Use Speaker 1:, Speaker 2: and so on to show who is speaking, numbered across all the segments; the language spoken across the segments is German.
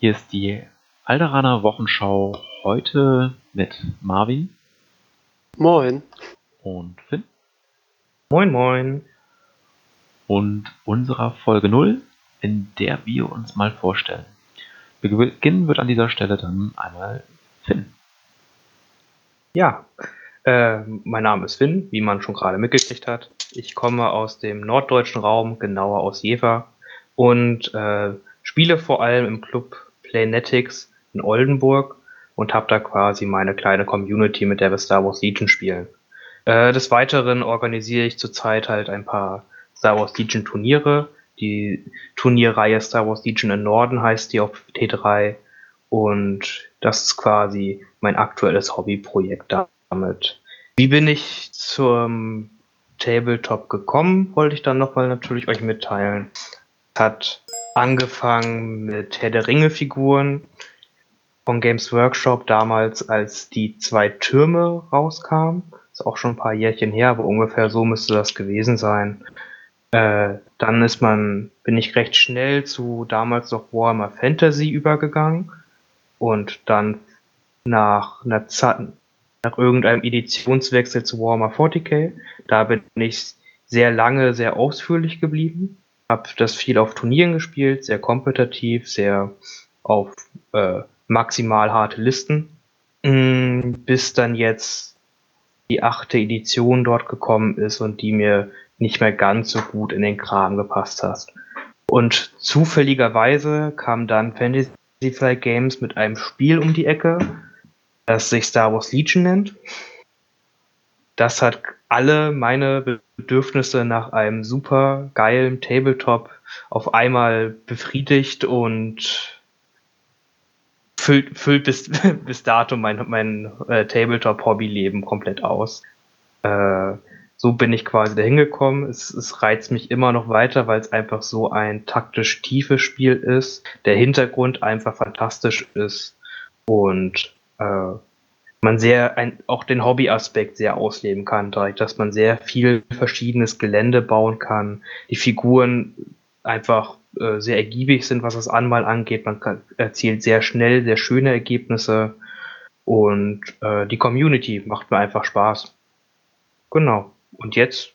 Speaker 1: Hier ist die Alderaner Wochenschau heute mit Marvin
Speaker 2: Moin.
Speaker 1: und Finn
Speaker 3: Moin, moin.
Speaker 1: und unserer Folge 0, in der wir uns mal vorstellen. Beginnen wird an dieser Stelle dann einmal Finn.
Speaker 3: Ja, äh, mein Name ist Finn, wie man schon gerade mitgekriegt hat. Ich komme aus dem norddeutschen Raum, genauer aus Jever und äh, spiele vor allem im Club Playnetics in Oldenburg und habe da quasi meine kleine Community, mit der wir Star Wars Legion spielen. Äh, des Weiteren organisiere ich zurzeit halt ein paar Star Wars Legion Turniere. Die Turnierreihe Star Wars Legion im Norden heißt die auf T3 und das ist quasi mein aktuelles Hobbyprojekt damit. Wie bin ich zum Tabletop gekommen, wollte ich dann nochmal natürlich euch mitteilen. Hat angefangen mit Herr der Ringe Figuren von Games Workshop damals, als die zwei Türme rauskamen. Ist auch schon ein paar Jährchen her, aber ungefähr so müsste das gewesen sein. Äh, dann ist man, bin ich recht schnell zu damals noch Warhammer Fantasy übergegangen und dann nach einer Zeit, nach irgendeinem Editionswechsel zu Warhammer 40k. Da bin ich sehr lange, sehr ausführlich geblieben. Hab das viel auf Turnieren gespielt, sehr kompetitiv, sehr auf äh, maximal harte Listen. Mm, bis dann jetzt die achte Edition dort gekommen ist und die mir nicht mehr ganz so gut in den Kram gepasst hat. Und zufälligerweise kam dann Fantasy Flight Games mit einem Spiel um die Ecke, das sich Star Wars Legion nennt. Das hat alle meine Bedürfnisse nach einem super geilen Tabletop auf einmal befriedigt und füllt, füllt bis, bis dato mein, mein äh, Tabletop-Hobbyleben komplett aus. Äh, so bin ich quasi dahin gekommen. Es, es reizt mich immer noch weiter, weil es einfach so ein taktisch tiefes Spiel ist. Der Hintergrund einfach fantastisch ist und äh, man sehr ein, auch den Hobbyaspekt sehr ausleben kann, dadurch, dass man sehr viel verschiedenes Gelände bauen kann. Die Figuren einfach äh, sehr ergiebig sind, was das Anmal angeht. Man kann, erzielt sehr schnell sehr schöne Ergebnisse und äh, die Community macht mir einfach Spaß. Genau. Und jetzt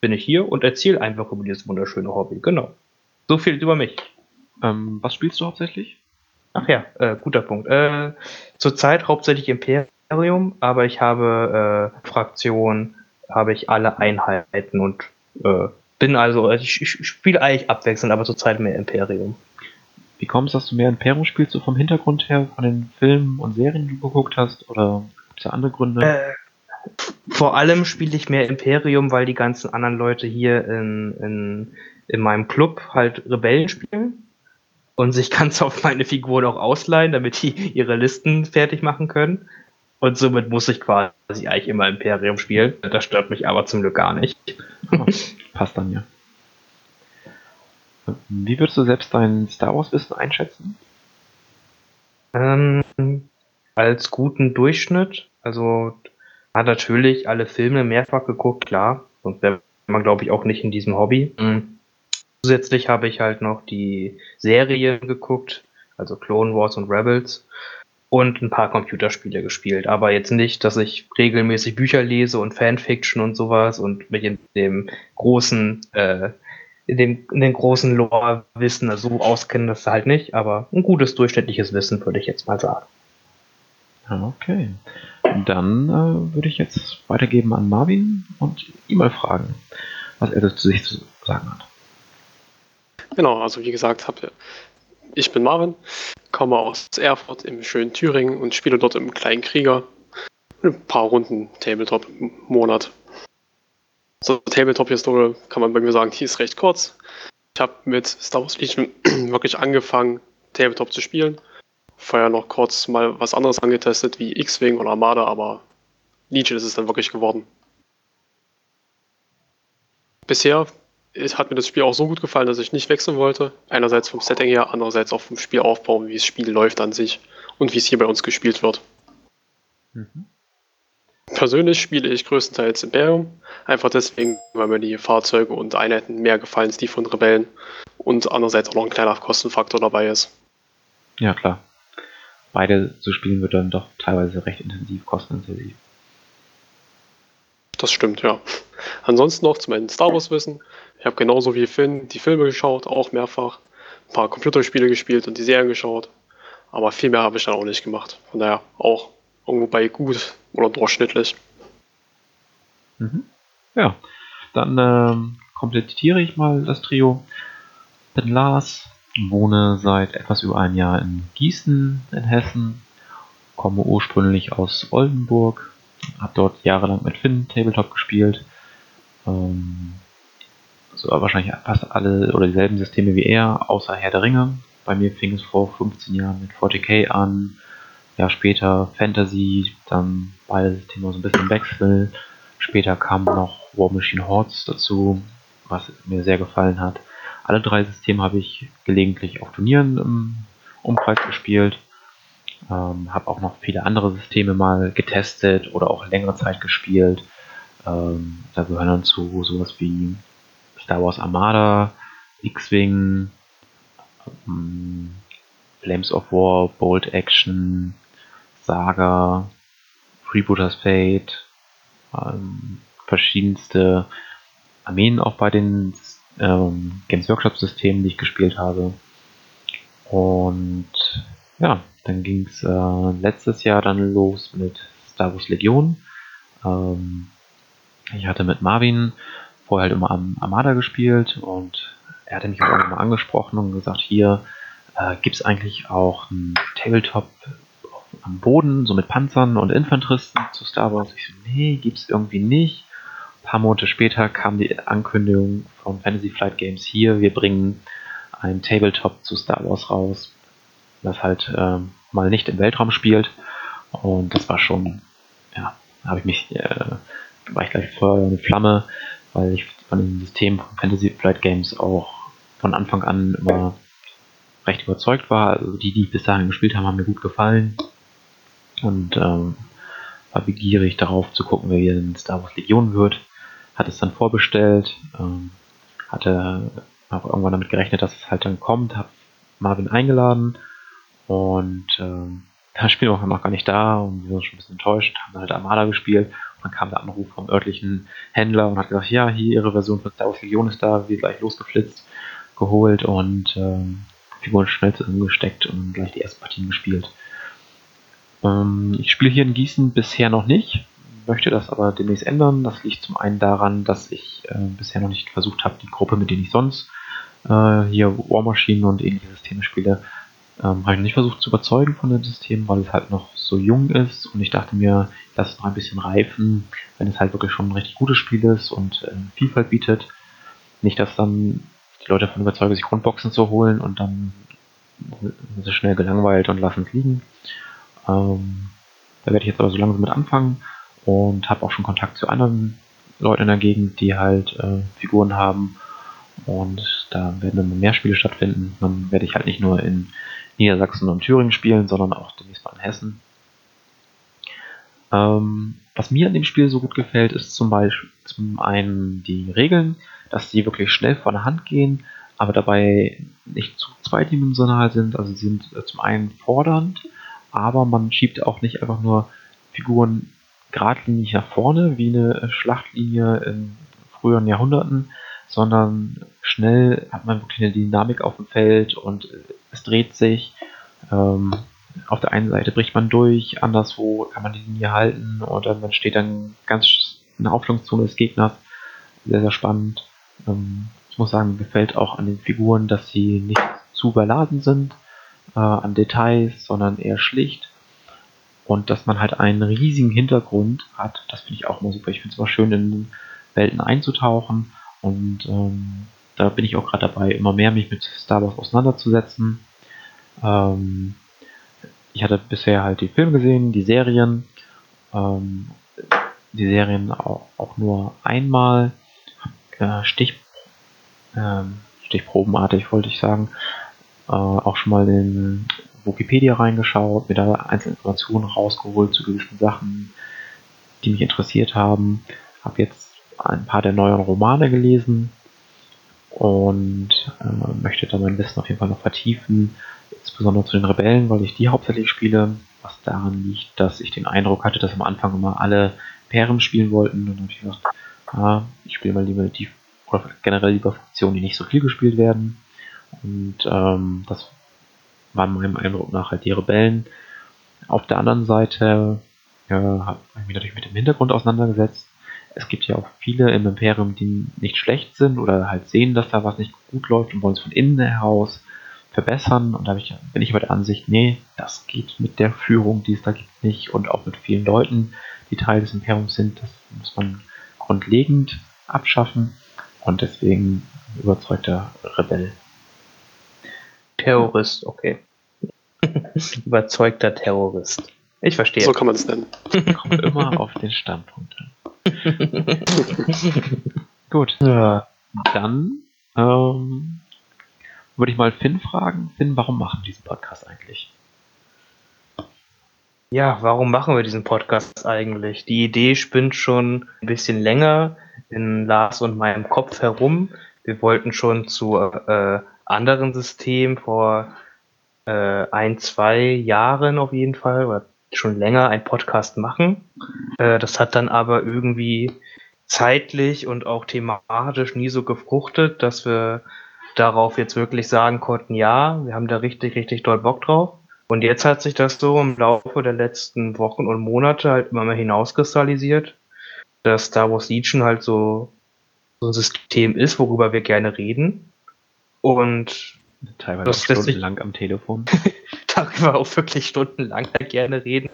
Speaker 3: bin ich hier und erzähle einfach über dieses wunderschöne Hobby. Genau. So viel über mich.
Speaker 1: Ähm, was spielst du hauptsächlich?
Speaker 3: Ach ja, äh, guter Punkt. Äh, zurzeit hauptsächlich Imperium, aber ich habe äh, Fraktion, habe ich alle Einheiten und äh, bin also, ich, ich spiele eigentlich abwechselnd, aber zurzeit mehr Imperium.
Speaker 1: Wie kommst du, dass du mehr Imperium spielst, so vom Hintergrund her, von den Filmen und Serien, die du geguckt hast? Oder gibt es da andere Gründe?
Speaker 3: Äh, vor allem spiele ich mehr Imperium, weil die ganzen anderen Leute hier in, in, in meinem Club halt Rebellen spielen und sich ganz auf meine Figuren auch ausleihen, damit die ihre Listen fertig machen können. Und somit muss ich quasi eigentlich immer Imperium spielen. Das stört mich aber zum Glück gar nicht.
Speaker 1: Passt dann ja. Wie würdest du selbst dein Star Wars Wissen einschätzen?
Speaker 3: Ähm, als guten Durchschnitt. Also hat natürlich alle Filme mehrfach geguckt, klar. Sonst wäre man, glaube ich, auch nicht in diesem Hobby. Mhm. Zusätzlich habe ich halt noch die Serien geguckt, also Clone Wars und Rebels und ein paar Computerspiele gespielt. Aber jetzt nicht, dass ich regelmäßig Bücher lese und Fanfiction und sowas und mich in dem großen, äh, in dem, in den großen Lore-Wissen so auskennen, das halt nicht, aber ein gutes durchschnittliches Wissen, würde ich jetzt mal sagen.
Speaker 1: Okay. Dann äh, würde ich jetzt weitergeben an Marvin und ihn mal fragen, was er zu sich zu sagen hat.
Speaker 2: Genau, also wie gesagt, hab, ich bin Marvin, komme aus Erfurt im schönen Thüringen und spiele dort im kleinen Krieger ein paar Runden Tabletop im Monat. So, Tabletop-Historie kann man bei mir sagen, die ist recht kurz. Ich habe mit Star Wars Legion wirklich angefangen, Tabletop zu spielen. Vorher noch kurz mal was anderes angetestet, wie X-Wing oder Armada, aber Legion ist es dann wirklich geworden. Bisher hat mir das Spiel auch so gut gefallen, dass ich nicht wechseln wollte. Einerseits vom Setting her, andererseits auch vom Spielaufbau, wie das Spiel läuft an sich und wie es hier bei uns gespielt wird. Mhm. Persönlich spiele ich größtenteils Imperium, einfach deswegen, weil mir die Fahrzeuge und Einheiten mehr gefallen als die von Rebellen und andererseits auch noch ein kleiner Kostenfaktor dabei ist.
Speaker 1: Ja, klar. Beide zu spielen wird dann doch teilweise recht intensiv, kostenintensiv.
Speaker 2: Das stimmt, ja. Ansonsten noch zu meinem Star Wars-Wissen. Ich habe genauso wie Finn die Filme geschaut, auch mehrfach. Ein paar Computerspiele gespielt und die Serien geschaut. Aber viel mehr habe ich dann auch nicht gemacht. Von daher auch irgendwo bei gut oder durchschnittlich.
Speaker 1: Mhm. Ja, dann ähm, komplettiere ich mal das Trio. Bin Lars, wohne seit etwas über einem Jahr in Gießen in Hessen, komme ursprünglich aus Oldenburg, habe dort jahrelang mit Finn Tabletop gespielt. Ähm, wahrscheinlich fast alle oder dieselben Systeme wie er, außer Herr der Ringe. Bei mir fing es vor 15 Jahren mit 40k an, ja später Fantasy, dann beide Systeme so ein bisschen Wechsel. Später kam noch War Machine Hordes dazu, was mir sehr gefallen hat. Alle drei Systeme habe ich gelegentlich auf Turnieren im Umkreis gespielt. Ähm, habe auch noch viele andere Systeme mal getestet oder auch längere Zeit gespielt. Ähm, da gehören dann zu sowas wie Star Wars Armada, X-Wing, ähm, Flames of War, Bolt Action, Saga, Freebooters Fate, ähm, verschiedenste Armeen auch bei den ähm, Games Workshop Systemen, die ich gespielt habe. Und ja, dann ging es äh, letztes Jahr dann los mit Star Wars Legion. Ähm, ich hatte mit Marvin vorher halt immer am Armada gespielt und er hatte mich auch mal angesprochen und gesagt, hier äh, gibt es eigentlich auch ein Tabletop am Boden, so mit Panzern und Infanteristen zu Star Wars. Ich so, nee, gibt's irgendwie nicht. Ein paar Monate später kam die Ankündigung von Fantasy Flight Games hier, wir bringen ein Tabletop zu Star Wars raus, das halt ähm, mal nicht im Weltraum spielt. Und das war schon, ja, habe ich mich, äh, war ich gleich Feuer eine Flamme, weil ich von dem System von Fantasy Flight Games auch von Anfang an immer recht überzeugt war. Also die, die bis dahin gespielt haben, haben mir gut gefallen. Und ähm, war begierig darauf zu gucken, hier in Star Wars Legion wird. Hat es dann vorbestellt, ähm, hatte auch irgendwann damit gerechnet, dass es halt dann kommt, habe Marvin eingeladen und ähm, das Spiel war noch gar nicht da und wir waren schon ein bisschen enttäuscht, haben halt Armada gespielt dann kam der Anruf vom örtlichen Händler und hat gesagt, ja, hier ihre Version von Star Wars Legion ist da, wir gleich losgeflitzt, geholt und ähm, Figuren schnell zusammengesteckt und gleich die ersten Partien gespielt. Ähm, ich spiele hier in Gießen bisher noch nicht, möchte das aber demnächst ändern. Das liegt zum einen daran, dass ich äh, bisher noch nicht versucht habe, die Gruppe, mit denen ich sonst äh, hier War Machine und ähnliche Systeme spiele, ähm, habe ich nicht versucht zu überzeugen von dem System, weil es halt noch so jung ist und ich dachte mir, lass es noch ein bisschen reifen, wenn es halt wirklich schon ein richtig gutes Spiel ist und äh, Vielfalt bietet. Nicht, dass dann die Leute davon überzeugen, sich Grundboxen zu holen und dann sind sie schnell gelangweilt und lassen es liegen. Ähm, da werde ich jetzt aber so langsam mit anfangen und habe auch schon Kontakt zu anderen Leuten in der Gegend, die halt äh, Figuren haben und da werden dann mehr Spiele stattfinden. Dann werde ich halt nicht nur in Niedersachsen und Thüringen spielen, sondern auch demnächst mal in Hessen. Ähm, was mir an dem Spiel so gut gefällt, ist zum Beispiel zum einen die Regeln, dass sie wirklich schnell von der Hand gehen, aber dabei nicht zu zweidimensional sind. Also sie sind äh, zum einen fordernd, aber man schiebt auch nicht einfach nur Figuren geradlinig nach vorne, wie eine Schlachtlinie in früheren Jahrhunderten, sondern schnell hat man wirklich eine Dynamik auf dem Feld und es dreht sich. Ähm, auf der einen Seite bricht man durch, anderswo kann man die Linie halten oder man steht dann ganz in der Aufstellungszone des Gegners. Sehr, sehr spannend. Ähm, ich muss sagen, gefällt auch an den Figuren, dass sie nicht zu überladen sind äh, an Details, sondern eher schlicht. Und dass man halt einen riesigen Hintergrund hat, das finde ich auch immer super. Ich finde es immer schön, in Welten einzutauchen und ähm, da bin ich auch gerade dabei, immer mehr mich mit Star Wars auseinanderzusetzen. Ähm, ich hatte bisher halt die Filme gesehen, die Serien, ähm, die Serien auch, auch nur einmal, äh, Stich, äh, Stichprobenartig wollte ich sagen, äh, auch schon mal in Wikipedia reingeschaut, mir da einzelne Informationen rausgeholt zu gewissen Sachen, die mich interessiert haben. Habe jetzt ein paar der neuen Romane gelesen und äh, möchte da mein Wissen auf jeden Fall noch vertiefen. insbesondere zu den Rebellen, weil ich die hauptsächlich spiele, was daran liegt, dass ich den Eindruck hatte, dass am Anfang immer alle Perem spielen wollten. Und dann habe ich gedacht, ah, ich spiele mal lieber die, oder generell lieber Fraktionen, die nicht so viel gespielt werden. Und ähm, das war meinem Eindruck nach halt die Rebellen. Auf der anderen Seite ja, habe ich mich natürlich mit dem Hintergrund auseinandergesetzt. Es gibt ja auch viele im Imperium, die nicht schlecht sind oder halt sehen, dass da was nicht gut läuft und wollen es von innen heraus verbessern. Und da ich, bin ich aber der Ansicht, nee, das geht mit der Führung, die es da gibt, nicht. Und auch mit vielen Leuten, die Teil des Imperiums sind, das muss man grundlegend abschaffen. Und deswegen überzeugter Rebell.
Speaker 3: Terrorist, okay. Überzeugter Terrorist. Ich verstehe.
Speaker 2: So kann man es nennen.
Speaker 1: Kommt immer auf den Standpunkt an. Gut.
Speaker 3: Ja.
Speaker 1: Dann ähm, würde ich mal Finn fragen. Finn, warum machen wir diesen Podcast eigentlich?
Speaker 3: Ja, warum machen wir diesen Podcast eigentlich? Die Idee spinnt schon ein bisschen länger in Lars und meinem Kopf herum. Wir wollten schon zu äh, anderen Systemen vor äh, ein, zwei Jahren auf jeden Fall, oder schon länger einen Podcast machen. Äh, das hat dann aber irgendwie zeitlich und auch thematisch nie so gefruchtet, dass wir darauf jetzt wirklich sagen konnten, ja, wir haben da richtig, richtig doll Bock drauf. Und jetzt hat sich das so im Laufe der letzten Wochen und Monate halt immer mehr hinauskristallisiert, dass Star Wars Legion halt so, so ein System ist, worüber wir gerne reden. Und
Speaker 1: Teilweise
Speaker 3: Das
Speaker 1: auch
Speaker 3: lässt sich-
Speaker 1: stundenlang
Speaker 3: darüber auch wirklich stundenlang gerne reden.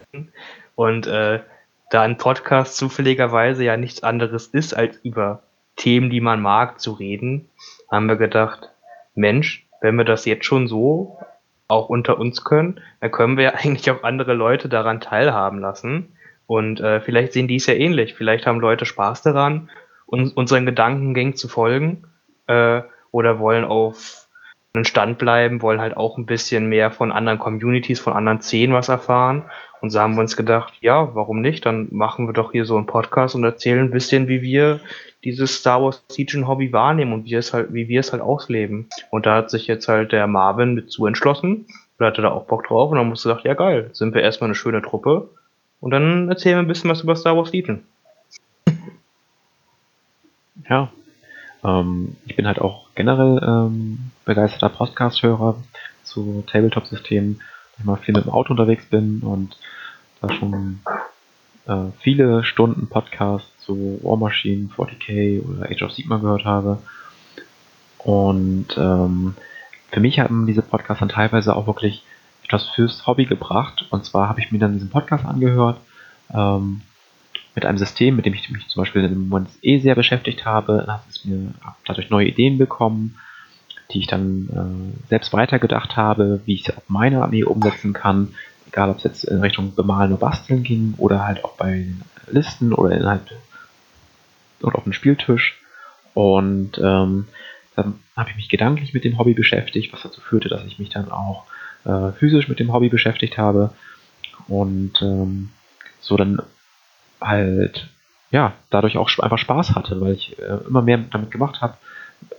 Speaker 3: Und äh, da ein Podcast zufälligerweise ja nichts anderes ist, als über Themen, die man mag, zu reden, haben wir gedacht, Mensch, wenn wir das jetzt schon so auch unter uns können, dann können wir ja eigentlich auch andere Leute daran teilhaben lassen. Und äh, vielleicht sehen die es ja ähnlich. Vielleicht haben Leute Spaß daran, uns, unseren Gedankengängen zu folgen äh, oder wollen auf Stand bleiben, wollen halt auch ein bisschen mehr von anderen Communities, von anderen Szenen was erfahren. Und so haben wir uns gedacht, ja, warum nicht? Dann machen wir doch hier so einen Podcast und erzählen ein bisschen, wie wir dieses Star Wars Legion Hobby wahrnehmen und wie es halt, wie wir es halt ausleben. Und da hat sich jetzt halt der Marvin mit zu entschlossen. Der hatte da auch Bock drauf und dann musste gesagt, ja geil, sind wir erstmal eine schöne Truppe. Und dann erzählen wir ein bisschen was über Star Wars Legion.
Speaker 1: Ja. Ähm, ich bin halt auch generell ähm, begeisterter Podcast-Hörer zu Tabletop-Systemen, weil ich mal viel mit dem Auto unterwegs bin und da schon äh, viele Stunden Podcasts zu War Machine, 40k oder Age of Sigmar gehört habe. Und ähm, für mich haben diese Podcasts dann teilweise auch wirklich etwas fürs Hobby gebracht. Und zwar habe ich mir dann diesen Podcast angehört, ähm, mit einem System, mit dem ich mich zum Beispiel im Moment eh sehr beschäftigt habe, hat es mir dadurch neue Ideen bekommen, die ich dann äh, selbst weitergedacht habe, wie ich sie auf meine Armee umsetzen kann, egal ob es jetzt in Richtung Bemalen oder Basteln ging oder halt auch bei Listen oder innerhalb oder auf dem Spieltisch. Und ähm, dann habe ich mich gedanklich mit dem Hobby beschäftigt, was dazu führte, dass ich mich dann auch äh, physisch mit dem Hobby beschäftigt habe. Und ähm, so dann halt ja dadurch auch einfach Spaß hatte, weil ich äh, immer mehr damit gemacht habe,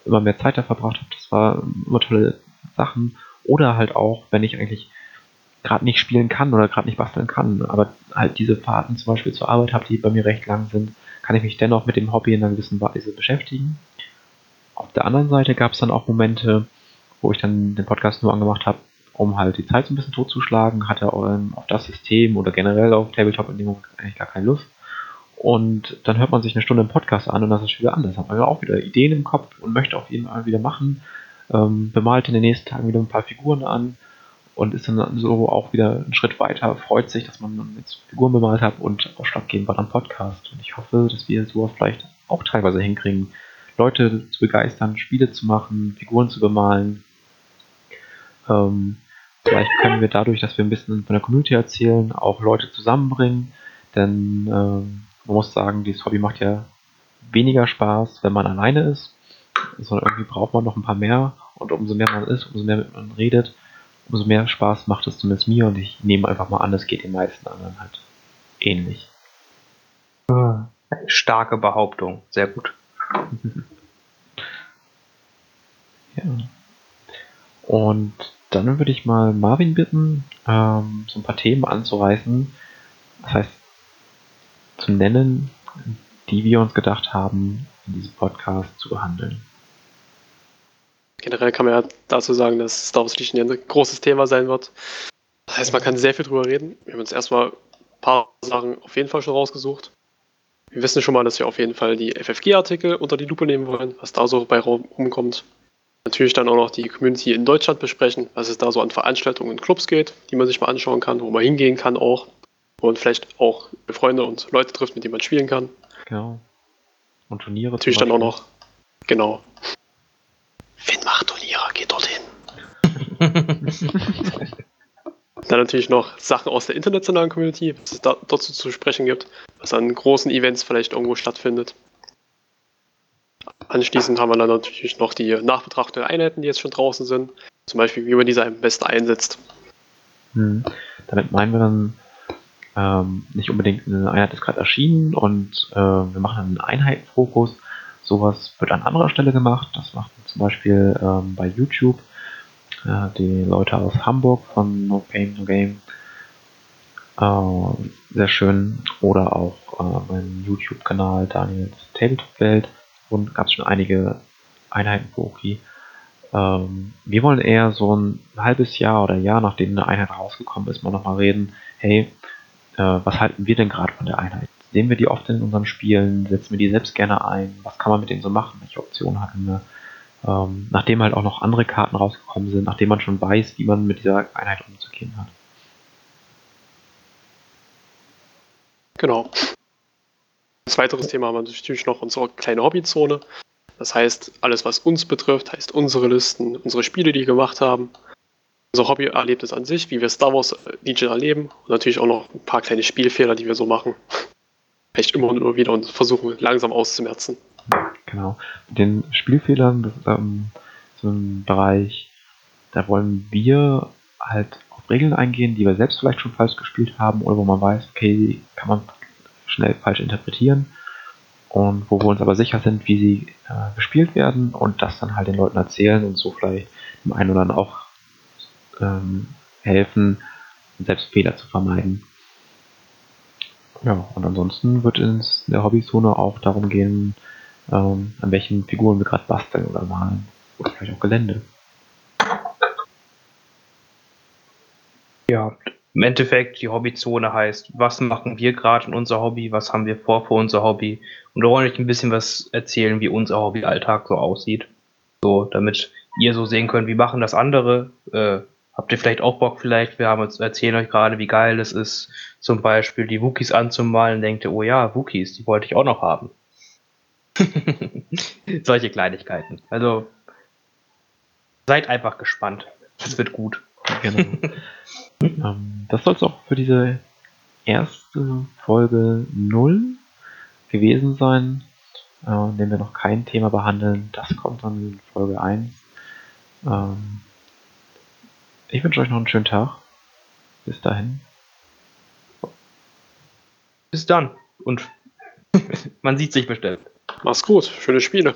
Speaker 1: immer mehr Zeit da verbracht habe. Das war immer tolle Sachen. Oder halt auch, wenn ich eigentlich gerade nicht spielen kann oder gerade nicht basteln kann, aber halt diese Fahrten zum Beispiel zur Arbeit habe, die bei mir recht lang sind, kann ich mich dennoch mit dem Hobby in einer gewissen Weise beschäftigen. Auf der anderen Seite gab es dann auch Momente, wo ich dann den Podcast nur angemacht habe, um halt die Zeit so ein bisschen totzuschlagen, hatte ähm, auf das System oder generell auf Tabletop in dem Moment eigentlich gar keine Lust. Und dann hört man sich eine Stunde im Podcast an und das ist wieder anders. Hat man auch wieder Ideen im Kopf und möchte auf jeden Fall wieder machen. Ähm, bemalt in den nächsten Tagen wieder ein paar Figuren an und ist dann so auch wieder einen Schritt weiter, freut sich, dass man jetzt Figuren bemalt hat und ausschlaggebend war dann Podcast. Und ich hoffe, dass wir sowas vielleicht auch teilweise hinkriegen, Leute zu begeistern, Spiele zu machen, Figuren zu bemalen. Ähm, vielleicht können wir dadurch, dass wir ein bisschen von der Community erzählen, auch Leute zusammenbringen. Denn ähm, man muss sagen, dieses Hobby macht ja weniger Spaß, wenn man alleine ist, sondern irgendwie braucht man noch ein paar mehr. Und umso mehr man ist, umso mehr mit man redet, umso mehr Spaß macht es zumindest mir. Und ich nehme einfach mal an, es geht den meisten anderen halt ähnlich.
Speaker 3: Starke Behauptung, sehr gut.
Speaker 1: Ja. Und dann würde ich mal Marvin bitten, ähm, so ein paar Themen anzureißen. Das heißt, zu nennen, die wir uns gedacht haben, in diesem Podcast zu behandeln.
Speaker 2: Generell kann man ja dazu sagen, dass Star Wars Legion ein großes Thema sein wird. Das heißt, man kann sehr viel drüber reden. Wir haben uns erstmal ein paar Sachen auf jeden Fall schon rausgesucht. Wir wissen schon mal, dass wir auf jeden Fall die FFG-Artikel unter die Lupe nehmen wollen, was da so bei rumkommt. Natürlich dann auch noch die Community in Deutschland besprechen, was es da so an Veranstaltungen und Clubs geht, die man sich mal anschauen kann, wo man hingehen kann auch. Und vielleicht auch Freunde und Leute trifft, mit denen man spielen kann.
Speaker 1: Genau. Und Turniere.
Speaker 2: Natürlich dann auch noch. Genau. Finn macht Turniere, geht dorthin. dann natürlich noch Sachen aus der internationalen Community, was es da, dazu zu sprechen gibt, was an großen Events vielleicht irgendwo stattfindet. Anschließend haben wir dann natürlich noch die Nachbetrachtung der Einheiten, die jetzt schon draußen sind. Zum Beispiel, wie man diese am besten einsetzt.
Speaker 1: Hm. Damit meinen wir dann ähm, nicht unbedingt eine Einheit ist gerade erschienen und äh, wir machen einen Einheitenfokus. Sowas wird an anderer Stelle gemacht. Das macht zum Beispiel ähm, bei YouTube äh, die Leute aus Hamburg von No Pain No Game. Äh, sehr schön. Oder auch äh, meinem YouTube-Kanal Daniels Tabletop-Welt und gab es schon einige Einheiten für Oki. Ähm, wir wollen eher so ein halbes Jahr oder Jahr, nachdem eine Einheit rausgekommen ist, mal nochmal reden, hey, äh, was halten wir denn gerade von der Einheit? Sehen wir die oft in unseren Spielen? Setzen wir die selbst gerne ein? Was kann man mit denen so machen? Welche Optionen hatten wir? Ähm, nachdem halt auch noch andere Karten rausgekommen sind, nachdem man schon weiß, wie man mit dieser Einheit umzugehen hat.
Speaker 2: Genau. Als weiteres Thema haben wir natürlich noch unsere kleine Hobbyzone. Das heißt, alles, was uns betrifft, heißt unsere Listen, unsere Spiele, die wir gemacht haben, unser Hobbyerlebnis an sich, wie wir Star Wars Legion erleben und natürlich auch noch ein paar kleine Spielfehler, die wir so machen. Vielleicht immer und immer wieder und versuchen langsam auszumerzen.
Speaker 1: Genau. Mit den Spielfehlern, das ähm, so ein Bereich, da wollen wir halt auf Regeln eingehen, die wir selbst vielleicht schon falsch gespielt haben oder wo man weiß, okay, kann man schnell falsch interpretieren und wo wir uns aber sicher sind, wie sie äh, gespielt werden und das dann halt den Leuten erzählen und so vielleicht dem einen oder anderen auch ähm, helfen, selbst Fehler zu vermeiden. Ja, und ansonsten wird es in der Hobbyzone auch darum gehen, ähm, an welchen Figuren wir gerade basteln oder malen. Oder vielleicht auch Gelände.
Speaker 3: Ja, im Endeffekt, die Hobbyzone heißt, was machen wir gerade in unser Hobby, was haben wir vor für unser Hobby. Und da wollte ich ein bisschen was erzählen, wie unser Hobbyalltag so aussieht. So, damit ihr so sehen könnt, wie machen das andere. Äh, habt ihr vielleicht auch Bock vielleicht, wir haben uns erzählen euch gerade, wie geil es ist, zum Beispiel die Wookies anzumalen, denkt ihr, oh ja, Wookies, die wollte ich auch noch haben. Solche Kleinigkeiten. Also, seid einfach gespannt. Es wird gut.
Speaker 1: Genau. ähm, das soll es auch für diese erste Folge 0 gewesen sein, äh, in dem wir noch kein Thema behandeln. Das kommt dann in Folge 1. Ähm, ich wünsche euch noch einen schönen Tag. Bis dahin.
Speaker 3: Bis dann. Und man sieht sich bestimmt.
Speaker 2: Mach's gut. Schöne Spiele.